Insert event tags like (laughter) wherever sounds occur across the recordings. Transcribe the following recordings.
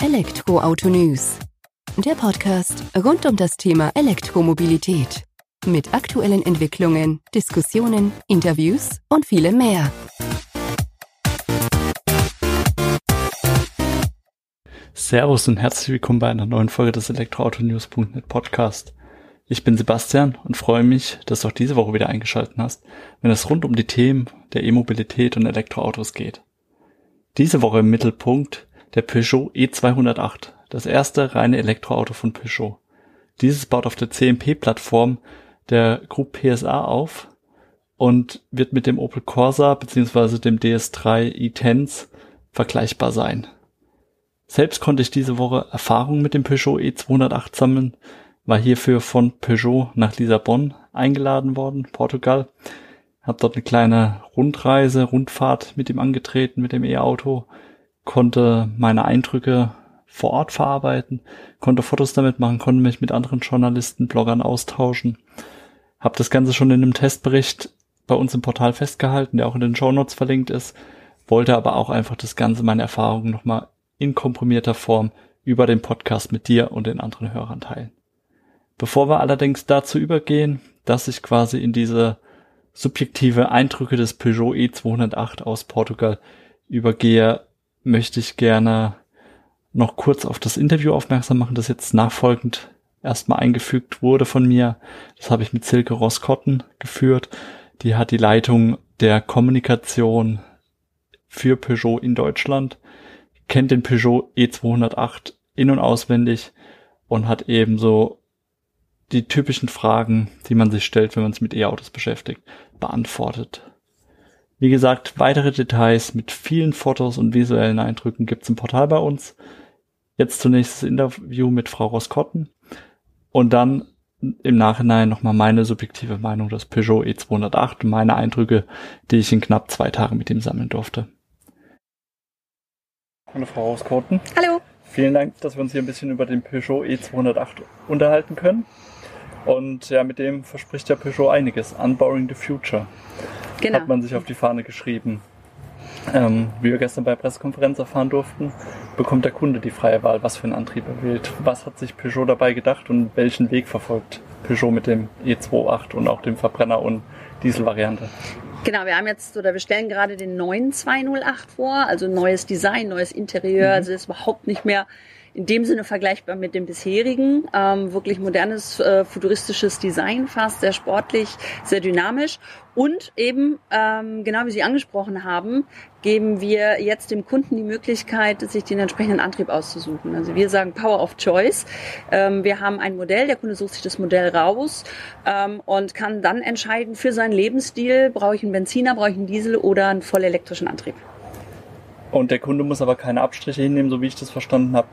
Elektroauto News. Der Podcast rund um das Thema Elektromobilität. Mit aktuellen Entwicklungen, Diskussionen, Interviews und vielem mehr. Servus und herzlich willkommen bei einer neuen Folge des Elektroautonews.net Podcast. Ich bin Sebastian und freue mich, dass du auch diese Woche wieder eingeschaltet hast, wenn es rund um die Themen der E-Mobilität und Elektroautos geht. Diese Woche im Mittelpunkt der Peugeot E208, das erste reine Elektroauto von Peugeot. Dieses baut auf der CMP-Plattform der Group PSA auf und wird mit dem Opel Corsa bzw. dem DS3 e-Tens vergleichbar sein. Selbst konnte ich diese Woche Erfahrungen mit dem Peugeot E208 sammeln, war hierfür von Peugeot nach Lissabon eingeladen worden, Portugal. Hab dort eine kleine Rundreise, Rundfahrt mit ihm angetreten, mit dem E-Auto konnte meine Eindrücke vor Ort verarbeiten, konnte Fotos damit machen, konnte mich mit anderen Journalisten, Bloggern austauschen. Habe das Ganze schon in einem Testbericht bei uns im Portal festgehalten, der auch in den Show Notes verlinkt ist, wollte aber auch einfach das Ganze, meine Erfahrungen nochmal in komprimierter Form über den Podcast mit dir und den anderen Hörern teilen. Bevor wir allerdings dazu übergehen, dass ich quasi in diese subjektive Eindrücke des Peugeot E208 aus Portugal übergehe, möchte ich gerne noch kurz auf das Interview aufmerksam machen, das jetzt nachfolgend erstmal eingefügt wurde von mir. Das habe ich mit Silke Roskotten geführt. Die hat die Leitung der Kommunikation für Peugeot in Deutschland, kennt den Peugeot E208 in und auswendig und hat ebenso die typischen Fragen, die man sich stellt, wenn man sich mit E-Autos beschäftigt, beantwortet. Wie gesagt, weitere Details mit vielen Fotos und visuellen Eindrücken gibt's im Portal bei uns. Jetzt zunächst das Interview mit Frau Roskotten und dann im Nachhinein nochmal meine subjektive Meinung des Peugeot E208 und meine Eindrücke, die ich in knapp zwei Tagen mit ihm sammeln durfte. Hallo Frau Roskotten. Hallo. Vielen Dank, dass wir uns hier ein bisschen über den Peugeot E208 unterhalten können. Und ja, mit dem verspricht der Peugeot einiges. Unboring the Future genau. hat man sich auf die Fahne geschrieben. Ähm, wie wir gestern bei der Pressekonferenz erfahren durften, bekommt der Kunde die freie Wahl, was für einen Antrieb er wählt. Was hat sich Peugeot dabei gedacht und welchen Weg verfolgt Peugeot mit dem E28 und auch dem Verbrenner- und Dieselvariante? Genau, wir haben jetzt oder wir stellen gerade den neuen 208 vor, also neues Design, neues Interieur, mhm. also ist überhaupt nicht mehr in dem Sinne vergleichbar mit dem bisherigen. Ähm, wirklich modernes, äh, futuristisches Design fast, sehr sportlich, sehr dynamisch. Und eben, ähm, genau wie Sie angesprochen haben, geben wir jetzt dem Kunden die Möglichkeit, sich den entsprechenden Antrieb auszusuchen. Also wir sagen Power of Choice. Ähm, wir haben ein Modell, der Kunde sucht sich das Modell raus ähm, und kann dann entscheiden für seinen Lebensstil, brauche ich einen Benziner, brauche ich einen Diesel oder einen vollelektrischen Antrieb. Und der Kunde muss aber keine Abstriche hinnehmen, so wie ich das verstanden habe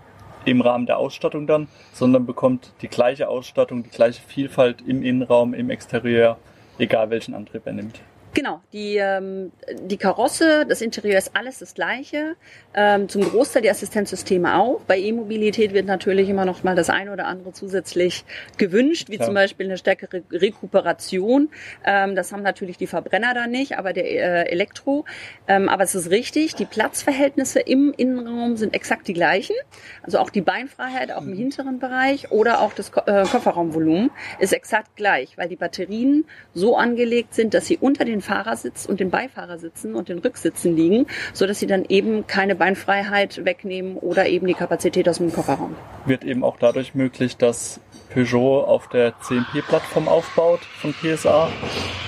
im Rahmen der Ausstattung dann, sondern bekommt die gleiche Ausstattung, die gleiche Vielfalt im Innenraum, im Exterieur, egal welchen Antrieb er nimmt. Genau, die, ähm, die Karosse, das Interieur ist alles das gleiche. Ähm, zum Großteil die Assistenzsysteme auch. Bei E-Mobilität wird natürlich immer noch mal das eine oder andere zusätzlich gewünscht, wie Klar. zum Beispiel eine stärkere Rekuperation. Ähm, das haben natürlich die Verbrenner da nicht, aber der äh, Elektro. Ähm, aber es ist richtig, die Platzverhältnisse im Innenraum sind exakt die gleichen. Also auch die Beinfreiheit, auch im mhm. hinteren Bereich oder auch das Ko äh, Kofferraumvolumen ist exakt gleich, weil die Batterien so angelegt sind, dass sie unter den Fahrersitz und den Beifahrersitz und den Rücksitzen liegen, so dass sie dann eben keine Beinfreiheit wegnehmen oder eben die Kapazität aus dem Kofferraum. Wird eben auch dadurch möglich, dass Peugeot auf der CMP-Plattform aufbaut von PSA,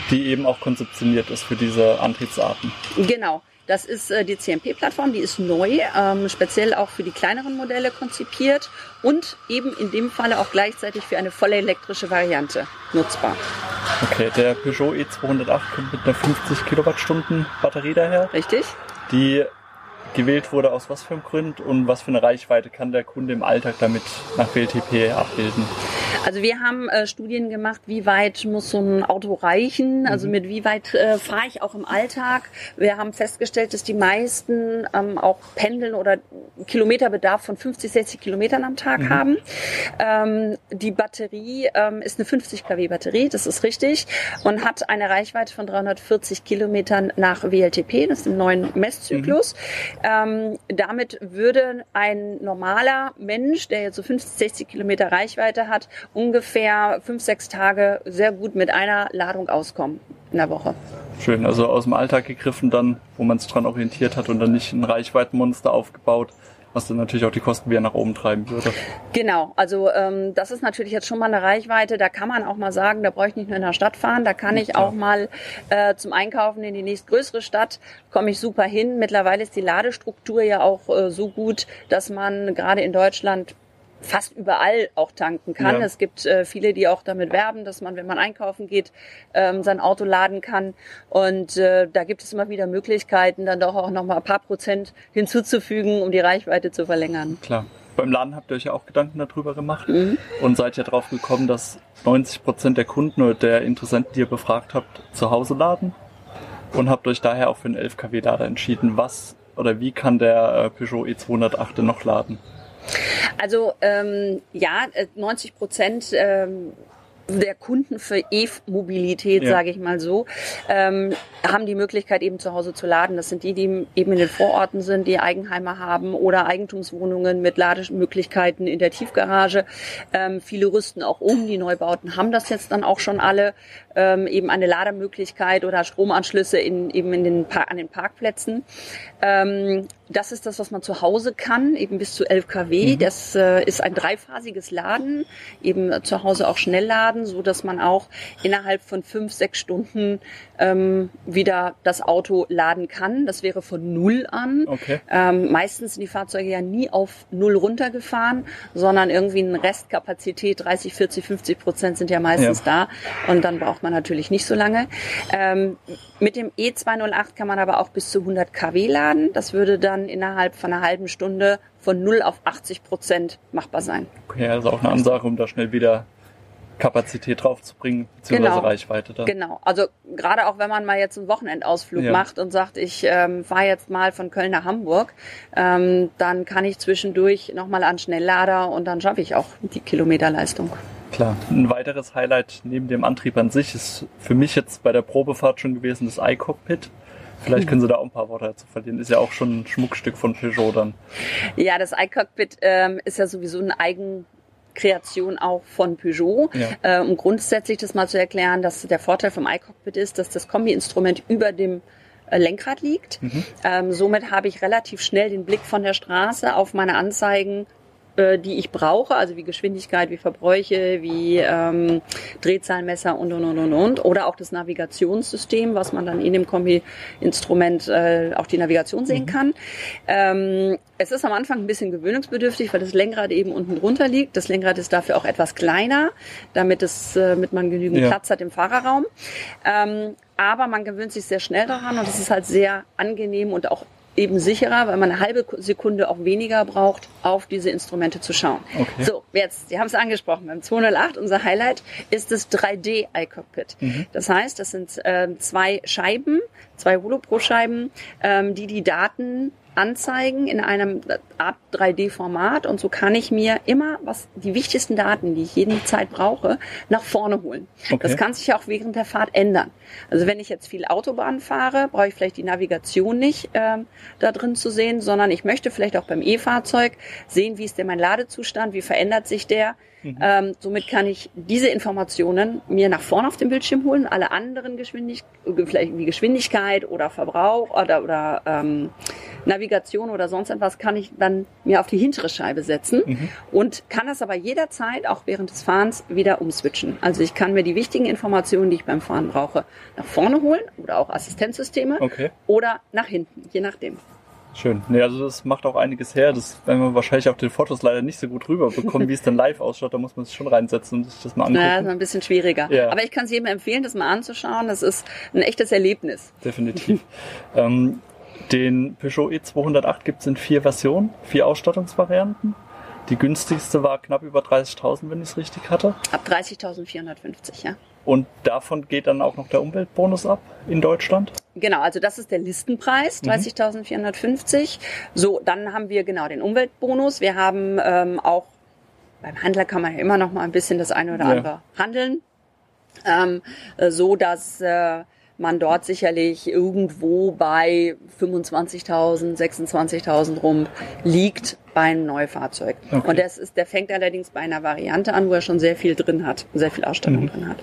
die eben auch konzeptioniert ist für diese Antriebsarten. Genau. Das ist äh, die CMP-Plattform, die ist neu, ähm, speziell auch für die kleineren Modelle konzipiert und eben in dem Falle auch gleichzeitig für eine volle elektrische Variante nutzbar. Okay, der Peugeot E208 kommt mit einer 50 Kilowattstunden Batterie daher. Richtig. Die gewählt wurde, aus was für einem Grund und was für eine Reichweite kann der Kunde im Alltag damit nach WLTP abbilden? Also wir haben äh, Studien gemacht, wie weit muss so ein Auto reichen, also mhm. mit wie weit äh, fahre ich auch im Alltag. Wir haben festgestellt, dass die meisten ähm, auch pendeln oder Kilometerbedarf von 50, 60 Kilometern am Tag mhm. haben. Ähm, die Batterie ähm, ist eine 50 kW Batterie, das ist richtig, und hat eine Reichweite von 340 Kilometern nach WLTP, das ist im neuen Messzyklus. Mhm. Ähm, damit würde ein normaler Mensch, der jetzt so 50, 60 Kilometer Reichweite hat, ungefähr fünf, sechs Tage sehr gut mit einer Ladung auskommen in der Woche. Schön, also aus dem Alltag gegriffen dann, wo man sich dran orientiert hat und dann nicht ein Reichweitenmonster aufgebaut, was dann natürlich auch die Kosten wieder nach oben treiben würde. Genau, also ähm, das ist natürlich jetzt schon mal eine Reichweite, da kann man auch mal sagen, da brauche ich nicht nur in der Stadt fahren, da kann ich auch mal äh, zum Einkaufen in die nächstgrößere Stadt, komme ich super hin. Mittlerweile ist die Ladestruktur ja auch äh, so gut, dass man gerade in Deutschland fast überall auch tanken kann. Ja. Es gibt äh, viele, die auch damit werben, dass man, wenn man einkaufen geht, ähm, sein Auto laden kann. Und äh, da gibt es immer wieder Möglichkeiten, dann doch auch noch mal ein paar Prozent hinzuzufügen, um die Reichweite zu verlängern. Klar. Beim Laden habt ihr euch ja auch Gedanken darüber gemacht mhm. und seid ja drauf gekommen, dass 90 Prozent der Kunden oder der Interessenten, die ihr befragt habt, zu Hause laden und habt euch daher auch für einen 11 kW Lader entschieden. Was oder wie kann der äh, Peugeot E208 noch laden? Also ähm, ja, 90 äh, Prozent ähm, der Kunden für E-Mobilität, ja. sage ich mal so, ähm, haben die Möglichkeit eben zu Hause zu laden. Das sind die, die eben in den Vororten sind, die Eigenheime haben oder Eigentumswohnungen mit Lademöglichkeiten in der Tiefgarage. Ähm, viele rüsten auch um. Die Neubauten haben das jetzt dann auch schon alle ähm, eben eine Lademöglichkeit oder Stromanschlüsse in, eben in den an den Parkplätzen. Ähm, das ist das, was man zu Hause kann, eben bis zu 11 kW. Mhm. Das äh, ist ein dreiphasiges Laden, eben zu Hause auch schnell laden, so dass man auch innerhalb von fünf, sechs Stunden ähm, wieder das Auto laden kann. Das wäre von null an. Okay. Ähm, meistens sind die Fahrzeuge ja nie auf null runtergefahren, sondern irgendwie eine Restkapazität, 30, 40, 50 Prozent sind ja meistens ja. da. Und dann braucht man natürlich nicht so lange. Ähm, mit dem E208 kann man aber auch bis zu 100 kW laden. Das würde dann innerhalb von einer halben Stunde von 0 auf 80 Prozent machbar sein. Okay, also auch eine Ansage, um da schnell wieder Kapazität draufzubringen, beziehungsweise genau. Reichweite dann. Genau, also gerade auch wenn man mal jetzt einen Wochenendausflug ja. macht und sagt, ich ähm, fahre jetzt mal von Köln nach Hamburg, ähm, dann kann ich zwischendurch nochmal an Schnelllader und dann schaffe ich auch die Kilometerleistung. Klar, ein weiteres Highlight neben dem Antrieb an sich ist für mich jetzt bei der Probefahrt schon gewesen das iCockpit. Vielleicht können Sie da auch ein paar Worte dazu verlieren. Ist ja auch schon ein Schmuckstück von Peugeot dann. Ja, das iCockpit ähm, ist ja sowieso ein Eigenkreation auch von Peugeot. Ja. Äh, um grundsätzlich das mal zu erklären, dass der Vorteil vom iCockpit ist, dass das Kombi-Instrument über dem äh, Lenkrad liegt. Mhm. Ähm, somit habe ich relativ schnell den Blick von der Straße auf meine Anzeigen äh, die ich brauche, also wie Geschwindigkeit, wie Verbräuche, wie ähm, Drehzahlmesser und und und und und oder auch das Navigationssystem, was man dann in dem Kombi-Instrument äh, auch die Navigation sehen mhm. kann. Ähm, es ist am Anfang ein bisschen gewöhnungsbedürftig, weil das Lenkrad eben unten drunter liegt. Das Lenkrad ist dafür auch etwas kleiner, damit es, äh, damit man genügend ja. Platz hat im Fahrerraum. Ähm, aber man gewöhnt sich sehr schnell daran und es ist halt sehr angenehm und auch eben sicherer, weil man eine halbe Sekunde auch weniger braucht, auf diese Instrumente zu schauen. Okay. So, jetzt, Sie haben es angesprochen, beim 208, unser Highlight ist das 3D-iCockpit. Mhm. Das heißt, das sind äh, zwei Scheiben, zwei Holopro-Scheiben, ähm, die die Daten anzeigen in einem Art 3D-Format und so kann ich mir immer was die wichtigsten Daten, die ich jeden Zeit brauche, nach vorne holen. Okay. Das kann sich auch während der Fahrt ändern. Also wenn ich jetzt viel Autobahn fahre, brauche ich vielleicht die Navigation nicht äh, da drin zu sehen, sondern ich möchte vielleicht auch beim E-Fahrzeug sehen, wie ist denn mein Ladezustand, wie verändert sich der. Mhm. Ähm, somit kann ich diese Informationen mir nach vorne auf dem Bildschirm holen. Alle anderen Geschwindigkeiten, vielleicht wie Geschwindigkeit oder Verbrauch oder, oder ähm, Navigation oder sonst etwas kann ich dann mir auf die hintere Scheibe setzen mhm. und kann das aber jederzeit auch während des Fahrens wieder umswitchen. Also ich kann mir die wichtigen Informationen, die ich beim Fahren brauche, nach vorne holen oder auch Assistenzsysteme okay. oder nach hinten, je nachdem. Schön. Nee, also das macht auch einiges her. Das werden wir wahrscheinlich auf den Fotos leider nicht so gut rüberbekommen, wie es dann live ausschaut. Da muss man sich schon reinsetzen und sich das mal angucken. Ja, das ist ein bisschen schwieriger. Ja. Aber ich kann es jedem empfehlen, das mal anzuschauen. Das ist ein echtes Erlebnis. Definitiv. (laughs) ähm, den Peugeot E208 gibt es in vier Versionen, vier Ausstattungsvarianten. Die günstigste war knapp über 30.000, wenn ich es richtig hatte. Ab 30.450, ja. Und davon geht dann auch noch der Umweltbonus ab in Deutschland? Genau, also das ist der Listenpreis, 30.450. Mhm. So, dann haben wir genau den Umweltbonus. Wir haben ähm, auch beim Handler kann man ja immer noch mal ein bisschen das eine oder andere ja. handeln, ähm, so dass äh, man dort sicherlich irgendwo bei 25.000, 26.000 rum liegt bei einem Neufahrzeug. Okay. Und das ist, der fängt allerdings bei einer Variante an, wo er schon sehr viel drin hat, sehr viel Ausstattung mhm. drin hat.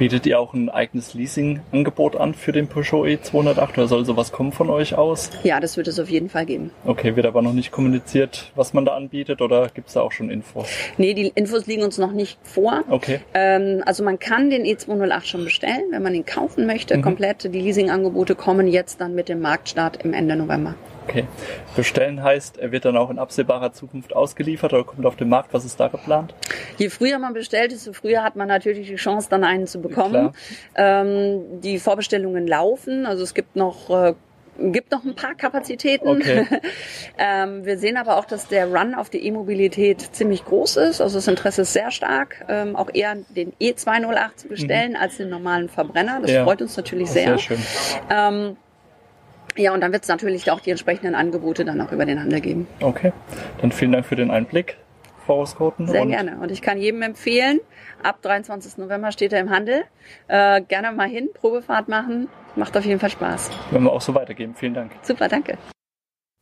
Bietet ihr auch ein eigenes Leasing-Angebot an für den Peugeot E208 oder soll sowas kommen von euch aus? Ja, das wird es auf jeden Fall geben. Okay, wird aber noch nicht kommuniziert, was man da anbietet oder gibt es da auch schon Infos? Nee, die Infos liegen uns noch nicht vor. Okay. Ähm, also man kann den E208 schon bestellen, wenn man ihn kaufen möchte. Mhm. Komplett die Leasing-Angebote kommen jetzt dann mit dem Marktstart im Ende November. Okay. Bestellen heißt, er wird dann auch in absehbarer Zukunft ausgeliefert oder kommt auf den Markt. Was ist da geplant? Je früher man bestellt, desto früher hat man natürlich die Chance, dann einen zu bekommen. Ähm, die Vorbestellungen laufen. Also es gibt noch äh, gibt noch ein paar Kapazitäten. Okay. (laughs) ähm, wir sehen aber auch, dass der Run auf die E-Mobilität ziemlich groß ist. Also das Interesse ist sehr stark, ähm, auch eher den E208 zu bestellen mhm. als den normalen Verbrenner. Das ja. freut uns natürlich sehr. Sehr schön. Ähm, ja, und dann wird es natürlich auch die entsprechenden Angebote dann auch über den Handel geben. Okay, dann vielen Dank für den Einblick. Vorausquoten. Sehr und gerne. Und ich kann jedem empfehlen, ab 23. November steht er im Handel. Äh, gerne mal hin, Probefahrt machen. Macht auf jeden Fall Spaß. Wenn wir auch so weitergeben. Vielen Dank. Super, danke.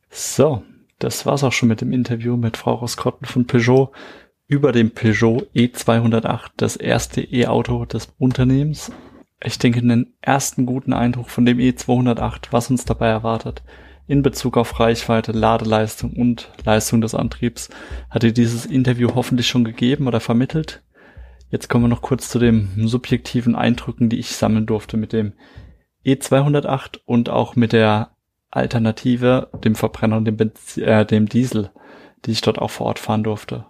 So, das war's auch schon mit dem Interview mit Frau Roskotten von Peugeot über den Peugeot E208, das erste E-Auto des Unternehmens ich denke, einen ersten guten Eindruck von dem E208, was uns dabei erwartet. In Bezug auf Reichweite, Ladeleistung und Leistung des Antriebs hatte dieses Interview hoffentlich schon gegeben oder vermittelt. Jetzt kommen wir noch kurz zu den subjektiven Eindrücken, die ich sammeln durfte mit dem E208 und auch mit der Alternative, dem Verbrenner und dem, Benz äh, dem Diesel, die ich dort auch vor Ort fahren durfte.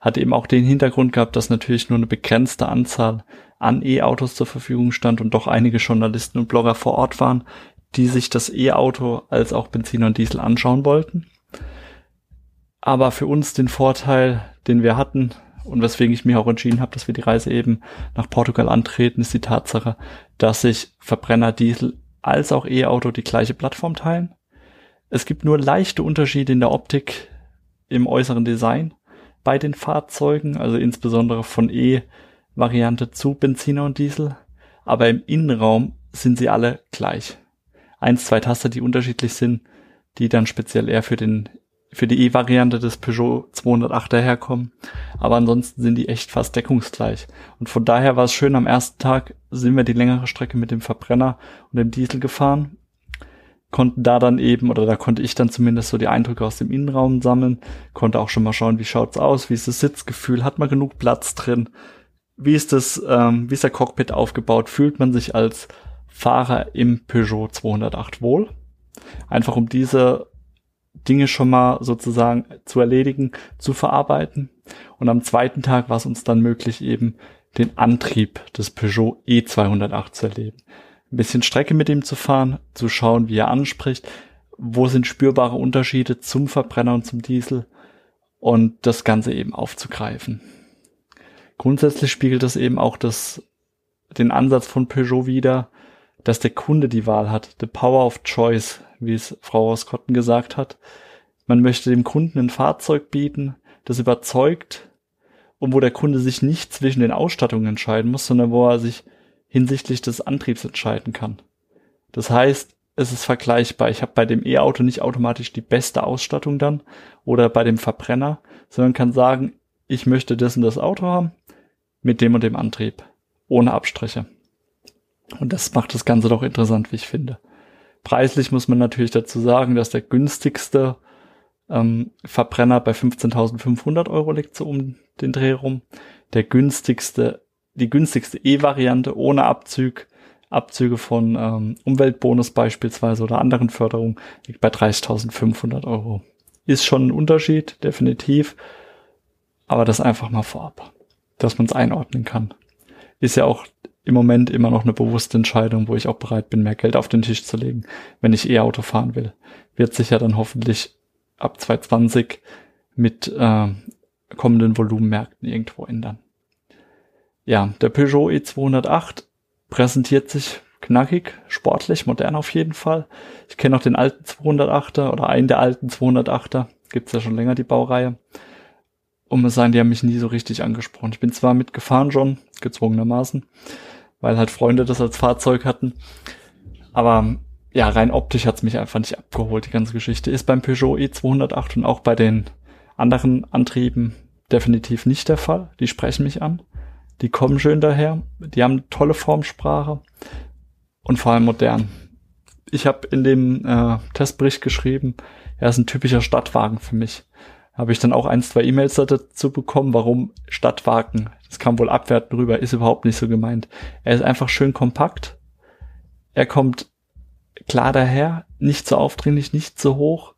Hat eben auch den Hintergrund gehabt, dass natürlich nur eine begrenzte Anzahl an E-Autos zur Verfügung stand und doch einige Journalisten und Blogger vor Ort waren, die sich das E-Auto als auch Benziner und Diesel anschauen wollten. Aber für uns den Vorteil, den wir hatten und weswegen ich mich auch entschieden habe, dass wir die Reise eben nach Portugal antreten, ist die Tatsache, dass sich Verbrenner, Diesel als auch E-Auto die gleiche Plattform teilen. Es gibt nur leichte Unterschiede in der Optik, im äußeren Design bei den Fahrzeugen, also insbesondere von E Variante zu Benziner und Diesel, aber im Innenraum sind sie alle gleich. Eins, zwei Taster, die unterschiedlich sind, die dann speziell eher für den für die E-Variante des Peugeot 208er herkommen. Aber ansonsten sind die echt fast deckungsgleich. Und von daher war es schön, am ersten Tag sind wir die längere Strecke mit dem Verbrenner und dem Diesel gefahren. Konnten da dann eben, oder da konnte ich dann zumindest so die Eindrücke aus dem Innenraum sammeln. Konnte auch schon mal schauen, wie schaut's aus, wie ist das Sitzgefühl, hat man genug Platz drin wie ist das, ähm, wie ist der Cockpit aufgebaut? Fühlt man sich als Fahrer im Peugeot 208 wohl? Einfach um diese Dinge schon mal sozusagen zu erledigen, zu verarbeiten. Und am zweiten Tag war es uns dann möglich, eben den Antrieb des Peugeot E208 zu erleben. Ein bisschen Strecke mit ihm zu fahren, zu schauen, wie er anspricht, wo sind spürbare Unterschiede zum Verbrenner und zum Diesel und das Ganze eben aufzugreifen. Grundsätzlich spiegelt das eben auch das, den Ansatz von Peugeot wider, dass der Kunde die Wahl hat. The power of choice, wie es Frau Roskotten gesagt hat. Man möchte dem Kunden ein Fahrzeug bieten, das überzeugt und wo der Kunde sich nicht zwischen den Ausstattungen entscheiden muss, sondern wo er sich hinsichtlich des Antriebs entscheiden kann. Das heißt, es ist vergleichbar. Ich habe bei dem E-Auto nicht automatisch die beste Ausstattung dann oder bei dem Verbrenner, sondern kann sagen, ich möchte das und das Auto haben mit dem und dem Antrieb. Ohne Abstriche. Und das macht das Ganze doch interessant, wie ich finde. Preislich muss man natürlich dazu sagen, dass der günstigste ähm, Verbrenner bei 15.500 Euro liegt, so um den Dreh rum. Der günstigste, die günstigste E-Variante ohne Abzug, Abzüge von ähm, Umweltbonus beispielsweise oder anderen Förderungen liegt bei 30.500 Euro. Ist schon ein Unterschied, definitiv. Aber das einfach mal vorab dass man es einordnen kann. Ist ja auch im Moment immer noch eine bewusste Entscheidung, wo ich auch bereit bin, mehr Geld auf den Tisch zu legen, wenn ich E-Auto fahren will. Wird sich ja dann hoffentlich ab 2020 mit äh, kommenden Volumenmärkten irgendwo ändern. Ja, der Peugeot E208 präsentiert sich knackig, sportlich, modern auf jeden Fall. Ich kenne auch den alten 208er oder einen der alten 208er. Gibt's ja schon länger die Baureihe und muss sagen, die haben mich nie so richtig angesprochen. Ich bin zwar mitgefahren schon, gezwungenermaßen, weil halt Freunde das als Fahrzeug hatten. Aber ja, rein optisch hat's mich einfach nicht abgeholt, die ganze Geschichte. Ist beim Peugeot E208 und auch bei den anderen Antrieben definitiv nicht der Fall. Die sprechen mich an. Die kommen schön daher. Die haben tolle Formsprache und vor allem modern. Ich habe in dem äh, Testbericht geschrieben, er ist ein typischer Stadtwagen für mich. Habe ich dann auch ein, zwei E-Mails dazu bekommen, warum Stadtwagen. Das kam wohl abwertend rüber, ist überhaupt nicht so gemeint. Er ist einfach schön kompakt. Er kommt klar daher, nicht so aufdringlich, nicht so hoch.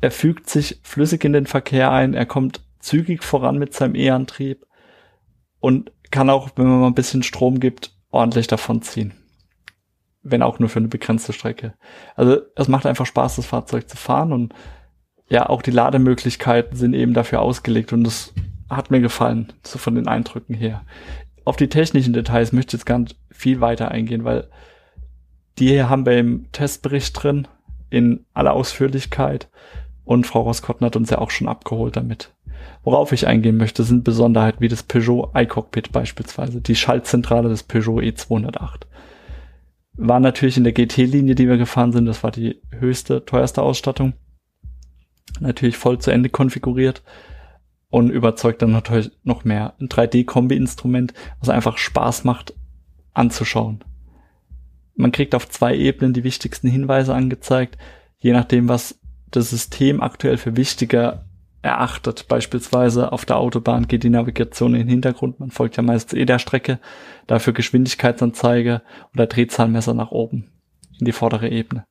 Er fügt sich flüssig in den Verkehr ein, er kommt zügig voran mit seinem E-Antrieb und kann auch, wenn man mal ein bisschen Strom gibt, ordentlich davon ziehen. Wenn auch nur für eine begrenzte Strecke. Also es macht einfach Spaß, das Fahrzeug zu fahren und ja, auch die Lademöglichkeiten sind eben dafür ausgelegt und das hat mir gefallen, so von den Eindrücken her. Auf die technischen Details möchte ich jetzt nicht viel weiter eingehen, weil die hier haben wir im Testbericht drin in aller Ausführlichkeit und Frau Roskotten hat uns ja auch schon abgeholt damit. Worauf ich eingehen möchte, sind Besonderheiten wie das Peugeot iCockpit beispielsweise, die Schaltzentrale des Peugeot E208. War natürlich in der GT-Linie, die wir gefahren sind, das war die höchste, teuerste Ausstattung. Natürlich voll zu Ende konfiguriert und überzeugt dann natürlich noch mehr. Ein 3D-Kombi-Instrument, was einfach Spaß macht anzuschauen. Man kriegt auf zwei Ebenen die wichtigsten Hinweise angezeigt, je nachdem, was das System aktuell für wichtiger erachtet. Beispielsweise auf der Autobahn geht die Navigation in den Hintergrund, man folgt ja meistens eh der Strecke, dafür Geschwindigkeitsanzeige oder Drehzahlmesser nach oben in die vordere Ebene.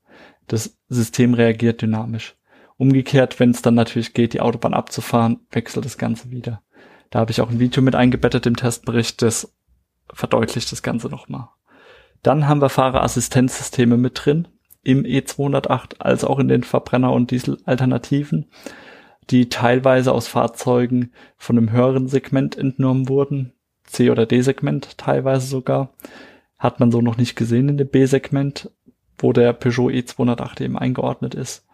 Das System reagiert dynamisch. Umgekehrt, wenn es dann natürlich geht, die Autobahn abzufahren, wechselt das Ganze wieder. Da habe ich auch ein Video mit eingebettet im Testbericht, das verdeutlicht das Ganze nochmal. Dann haben wir Fahrerassistenzsysteme mit drin, im E208 als auch in den Verbrenner- und Diesel-Alternativen die teilweise aus Fahrzeugen von einem höheren Segment entnommen wurden, C- oder D-Segment teilweise sogar, hat man so noch nicht gesehen in dem B-Segment, wo der Peugeot E208 eben eingeordnet ist.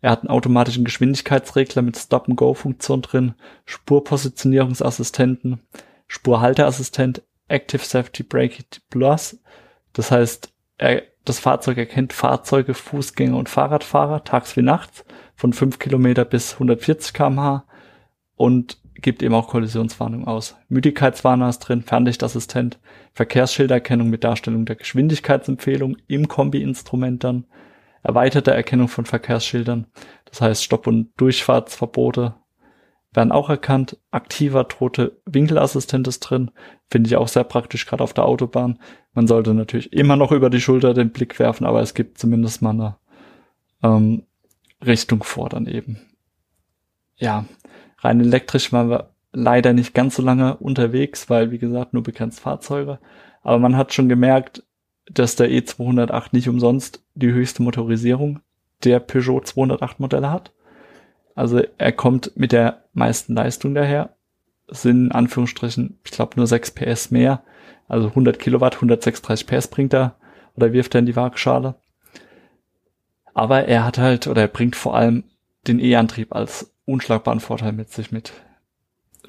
Er hat einen automatischen Geschwindigkeitsregler mit Stop-and-Go-Funktion drin, Spurpositionierungsassistenten, Spurhalteassistent, Active Safety Brake Plus. Das heißt, er, das Fahrzeug erkennt Fahrzeuge, Fußgänger und Fahrradfahrer tags wie nachts von 5 Kilometer bis 140 kmh und gibt eben auch Kollisionswarnung aus. Müdigkeitswarner ist drin, Fernlichtassistent, Verkehrsschilderkennung mit Darstellung der Geschwindigkeitsempfehlung im Kombi-Instrument dann, erweiterte Erkennung von Verkehrsschildern, das heißt Stopp- und Durchfahrtsverbote werden auch erkannt. Aktiver tote Winkelassistent ist drin, finde ich auch sehr praktisch, gerade auf der Autobahn. Man sollte natürlich immer noch über die Schulter den Blick werfen, aber es gibt zumindest mal eine ähm, Richtung vor dann eben. Ja, rein elektrisch waren wir leider nicht ganz so lange unterwegs, weil wie gesagt nur begrenzt Fahrzeuge. Aber man hat schon gemerkt, dass der E208 nicht umsonst die höchste Motorisierung der Peugeot 208 Modelle hat. Also er kommt mit der meisten Leistung daher. Sind in Anführungsstrichen, ich glaube nur 6 PS mehr. Also 100 Kilowatt, 136 PS bringt er oder wirft er in die Waagschale. Aber er hat halt, oder er bringt vor allem den E-Antrieb als unschlagbaren Vorteil mit sich mit.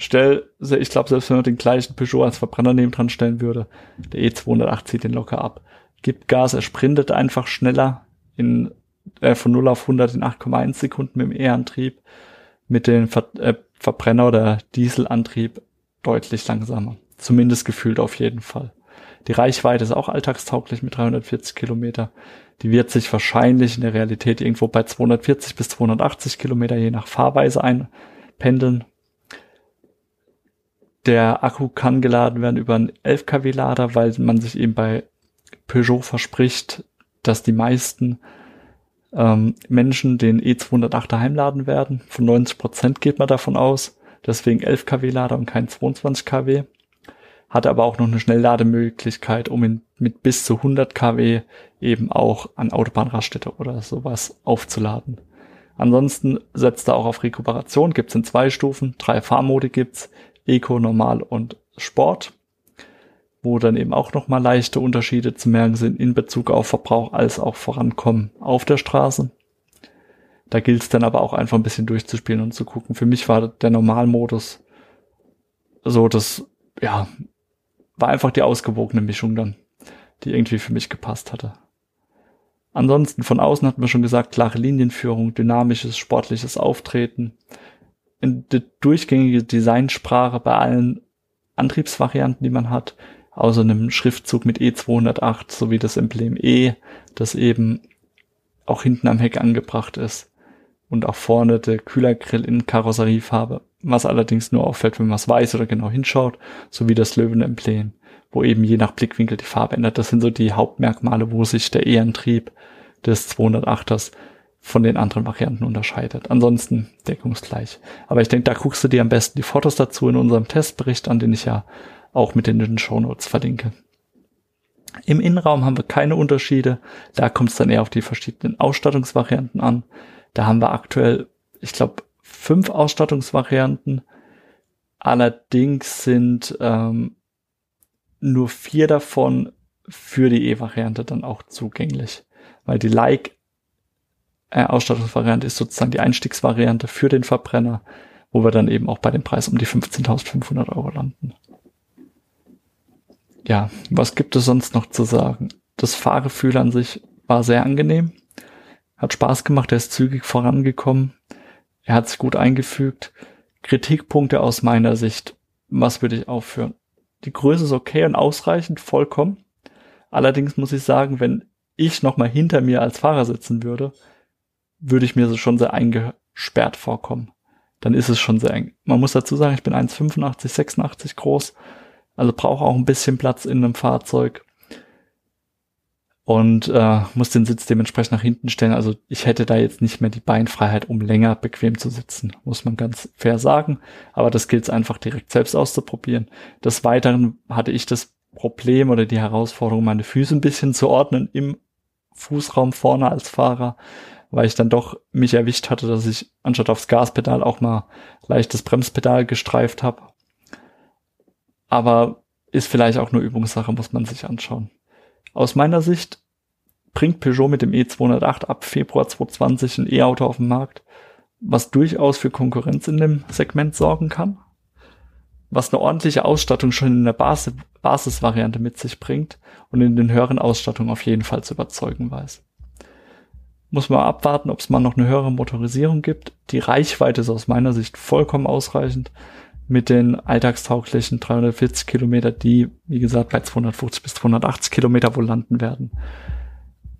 Stell, ich glaube, selbst wenn man den gleichen Peugeot als Verbrenner neben dran stellen würde, der E208 zieht den locker ab. Gibt Gas, er sprintet einfach schneller in, äh, von 0 auf 100 in 8,1 Sekunden mit dem E-Antrieb, mit dem Ver äh, Verbrenner oder Dieselantrieb deutlich langsamer. Zumindest gefühlt auf jeden Fall. Die Reichweite ist auch alltagstauglich mit 340 Kilometer. Die wird sich wahrscheinlich in der Realität irgendwo bei 240 bis 280 Kilometer je nach Fahrweise einpendeln. Der Akku kann geladen werden über einen 11 kW Lader, weil man sich eben bei Peugeot verspricht, dass die meisten ähm, Menschen den E208 daheim laden werden. Von 90 Prozent geht man davon aus. Deswegen 11 kW Lader und kein 22 kW hat aber auch noch eine Schnelllademöglichkeit, um ihn mit bis zu 100 kW eben auch an Autobahnraststätte oder sowas aufzuladen. Ansonsten setzt er auch auf Rekuperation, gibt's in zwei Stufen, drei Fahrmodi gibt's, Eco, Normal und Sport, wo dann eben auch nochmal leichte Unterschiede zu merken sind in Bezug auf Verbrauch als auch Vorankommen auf der Straße. Da gilt es dann aber auch einfach ein bisschen durchzuspielen und zu gucken. Für mich war der Normalmodus so das, ja, war einfach die ausgewogene Mischung dann, die irgendwie für mich gepasst hatte. Ansonsten von außen hatten wir schon gesagt, klare Linienführung, dynamisches, sportliches Auftreten, eine durchgängige Designsprache bei allen Antriebsvarianten, die man hat, außer einem Schriftzug mit E208 sowie das Emblem E, das eben auch hinten am Heck angebracht ist und auch vorne der Kühlergrill in Karosseriefarbe, was allerdings nur auffällt, wenn man es weiß oder genau hinschaut, sowie das Löwenemblem, wo eben je nach Blickwinkel die Farbe ändert. Das sind so die Hauptmerkmale, wo sich der E-Antrieb des 208ers von den anderen Varianten unterscheidet. Ansonsten deckungsgleich. Aber ich denke, da guckst du dir am besten die Fotos dazu in unserem Testbericht an, den ich ja auch mit in den Show Notes verlinke. Im Innenraum haben wir keine Unterschiede. Da kommt es dann eher auf die verschiedenen Ausstattungsvarianten an. Da haben wir aktuell, ich glaube, fünf Ausstattungsvarianten. Allerdings sind ähm, nur vier davon für die E-Variante dann auch zugänglich, weil die Like äh, Ausstattungsvariante ist sozusagen die Einstiegsvariante für den Verbrenner, wo wir dann eben auch bei dem Preis um die 15.500 Euro landen. Ja, was gibt es sonst noch zu sagen? Das Fahrgefühl an sich war sehr angenehm, hat Spaß gemacht, er ist zügig vorangekommen, er hat sich gut eingefügt. Kritikpunkte aus meiner Sicht, was würde ich aufführen? Die Größe ist okay und ausreichend, vollkommen. Allerdings muss ich sagen, wenn ich nochmal hinter mir als Fahrer sitzen würde, würde ich mir schon sehr eingesperrt vorkommen. Dann ist es schon sehr eng. Man muss dazu sagen, ich bin 1,85, 86 groß, also brauche auch ein bisschen Platz in einem Fahrzeug und äh, muss den Sitz dementsprechend nach hinten stellen. Also ich hätte da jetzt nicht mehr die Beinfreiheit, um länger bequem zu sitzen, muss man ganz fair sagen. Aber das gilt es einfach direkt selbst auszuprobieren. Des Weiteren hatte ich das Problem oder die Herausforderung, meine Füße ein bisschen zu ordnen im Fußraum vorne als Fahrer, weil ich dann doch mich erwischt hatte, dass ich anstatt aufs Gaspedal auch mal leicht das Bremspedal gestreift habe. Aber ist vielleicht auch nur Übungssache, muss man sich anschauen. Aus meiner Sicht bringt Peugeot mit dem E208 ab Februar 2020 ein E-Auto auf den Markt, was durchaus für Konkurrenz in dem Segment sorgen kann, was eine ordentliche Ausstattung schon in der Basis Basisvariante mit sich bringt und in den höheren Ausstattungen auf jeden Fall zu überzeugen weiß muss man abwarten, ob es mal noch eine höhere Motorisierung gibt. Die Reichweite ist aus meiner Sicht vollkommen ausreichend mit den alltagstauglichen 340 Kilometer, die, wie gesagt, bei 250 bis 280 Kilometer wohl landen werden.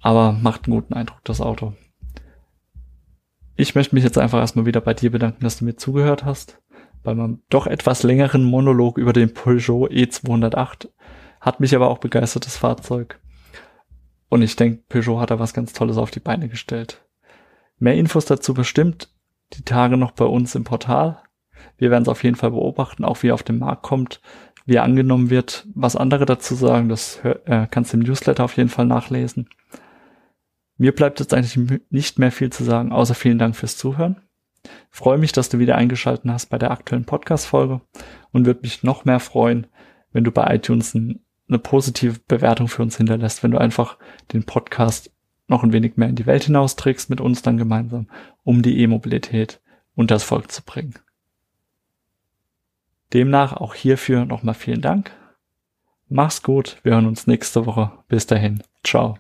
Aber macht einen guten Eindruck, das Auto. Ich möchte mich jetzt einfach erstmal wieder bei dir bedanken, dass du mir zugehört hast. Bei meinem doch etwas längeren Monolog über den Peugeot E208 hat mich aber auch begeistert, das Fahrzeug. Und ich denke, Peugeot hat da was ganz Tolles auf die Beine gestellt. Mehr Infos dazu bestimmt die Tage noch bei uns im Portal. Wir werden es auf jeden Fall beobachten, auch wie er auf den Markt kommt, wie er angenommen wird. Was andere dazu sagen, das äh, kannst du im Newsletter auf jeden Fall nachlesen. Mir bleibt jetzt eigentlich nicht mehr viel zu sagen, außer vielen Dank fürs Zuhören. freue mich, dass du wieder eingeschaltet hast bei der aktuellen Podcast-Folge und würde mich noch mehr freuen, wenn du bei iTunes ein eine positive Bewertung für uns hinterlässt, wenn du einfach den Podcast noch ein wenig mehr in die Welt hinausträgst mit uns dann gemeinsam, um die E-Mobilität unter das Volk zu bringen. Demnach auch hierfür nochmal vielen Dank. Mach's gut, wir hören uns nächste Woche. Bis dahin, ciao.